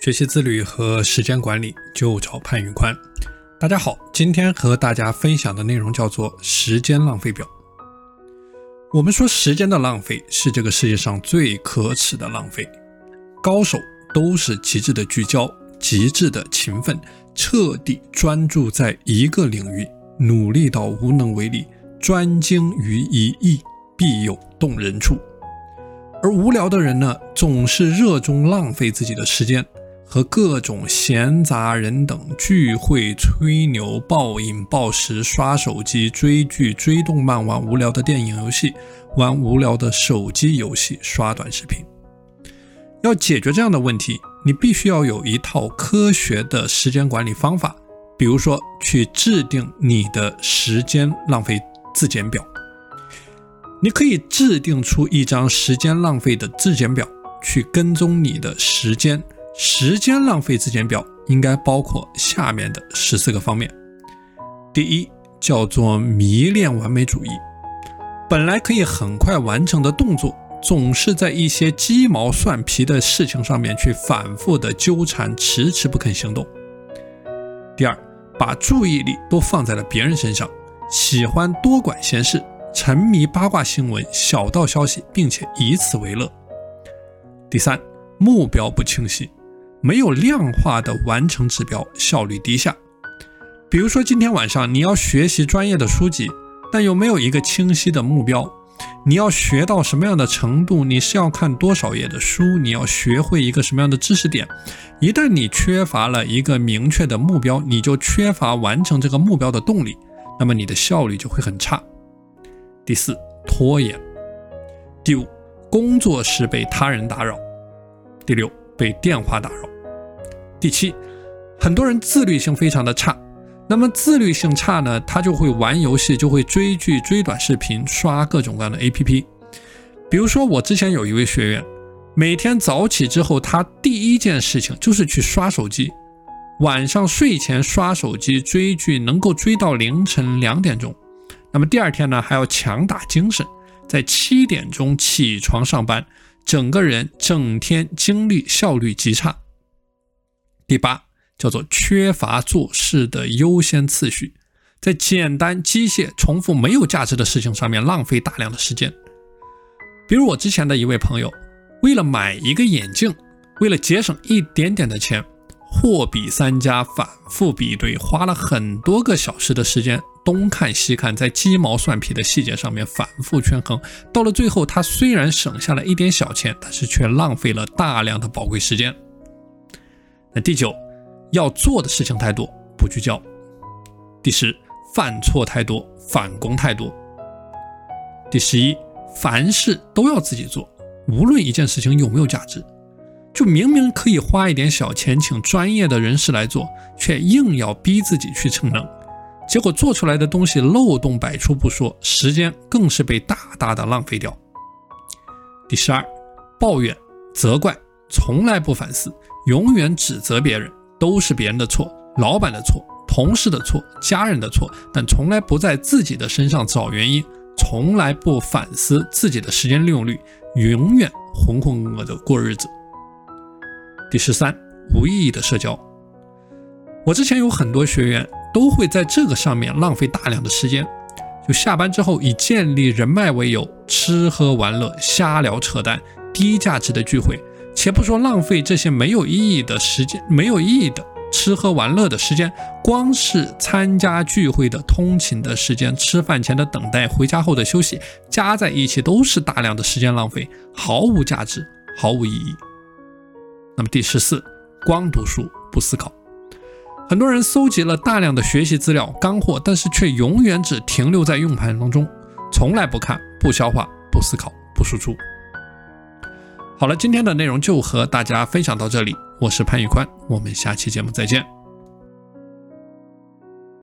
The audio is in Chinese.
学习自律和时间管理就找潘宇宽。大家好，今天和大家分享的内容叫做时间浪费表。我们说时间的浪费是这个世界上最可耻的浪费。高手都是极致的聚焦、极致的勤奋，彻底专注在一个领域，努力到无能为力，专精于一役，必有动人处。而无聊的人呢，总是热衷浪费自己的时间。和各种闲杂人等聚会、吹牛、暴饮暴食、刷手机、追剧、追动漫、玩无聊的电影游戏、玩无聊的手机游戏、刷短视频。要解决这样的问题，你必须要有一套科学的时间管理方法，比如说去制定你的时间浪费自检表。你可以制定出一张时间浪费的自检表，去跟踪你的时间。时间浪费自检表应该包括下面的十四个方面。第一，叫做迷恋完美主义，本来可以很快完成的动作，总是在一些鸡毛蒜皮的事情上面去反复的纠缠，迟迟不肯行动。第二，把注意力都放在了别人身上，喜欢多管闲事，沉迷八卦新闻、小道消息，并且以此为乐。第三，目标不清晰。没有量化的完成指标，效率低下。比如说，今天晚上你要学习专业的书籍，但又没有一个清晰的目标。你要学到什么样的程度？你是要看多少页的书？你要学会一个什么样的知识点？一旦你缺乏了一个明确的目标，你就缺乏完成这个目标的动力，那么你的效率就会很差。第四，拖延。第五，工作时被他人打扰。第六，被电话打扰。第七，很多人自律性非常的差，那么自律性差呢，他就会玩游戏，就会追剧、追短视频、刷各种各样的 APP。比如说，我之前有一位学员，每天早起之后，他第一件事情就是去刷手机，晚上睡前刷手机追剧，能够追到凌晨两点钟。那么第二天呢，还要强打精神，在七点钟起床上班，整个人整天精力效率极差。第八叫做缺乏做事的优先次序，在简单、机械、重复、没有价值的事情上面浪费大量的时间。比如我之前的一位朋友，为了买一个眼镜，为了节省一点点的钱，货比三家，反复比对，花了很多个小时的时间，东看西看，在鸡毛蒜皮的细节上面反复权衡。到了最后，他虽然省下了一点小钱，但是却浪费了大量的宝贵时间。那第九，要做的事情太多，不聚焦。第十，犯错太多，反攻太多。第十一，凡事都要自己做，无论一件事情有没有价值，就明明可以花一点小钱请专业的人士来做，却硬要逼自己去逞能，结果做出来的东西漏洞百出不说，时间更是被大大的浪费掉。第十二，抱怨、责怪，从来不反思。永远指责别人，都是别人的错，老板的错，同事的错，家人的错，但从来不在自己的身上找原因，从来不反思自己的时间利用率，永远浑浑噩噩的过日子。第十三，无意义的社交。我之前有很多学员都会在这个上面浪费大量的时间，就下班之后以建立人脉为由，吃喝玩乐，瞎聊扯淡，低价值的聚会。且不说浪费这些没有意义的时间，没有意义的吃喝玩乐的时间，光是参加聚会的通勤的时间、吃饭前的等待、回家后的休息，加在一起都是大量的时间浪费，毫无价值，毫无意义。那么第十四，光读书不思考。很多人搜集了大量的学习资料、干货，但是却永远只停留在用盘当中，从来不看、不消化、不思考、不输出。好了，今天的内容就和大家分享到这里，我是潘宇宽，我们下期节目再见。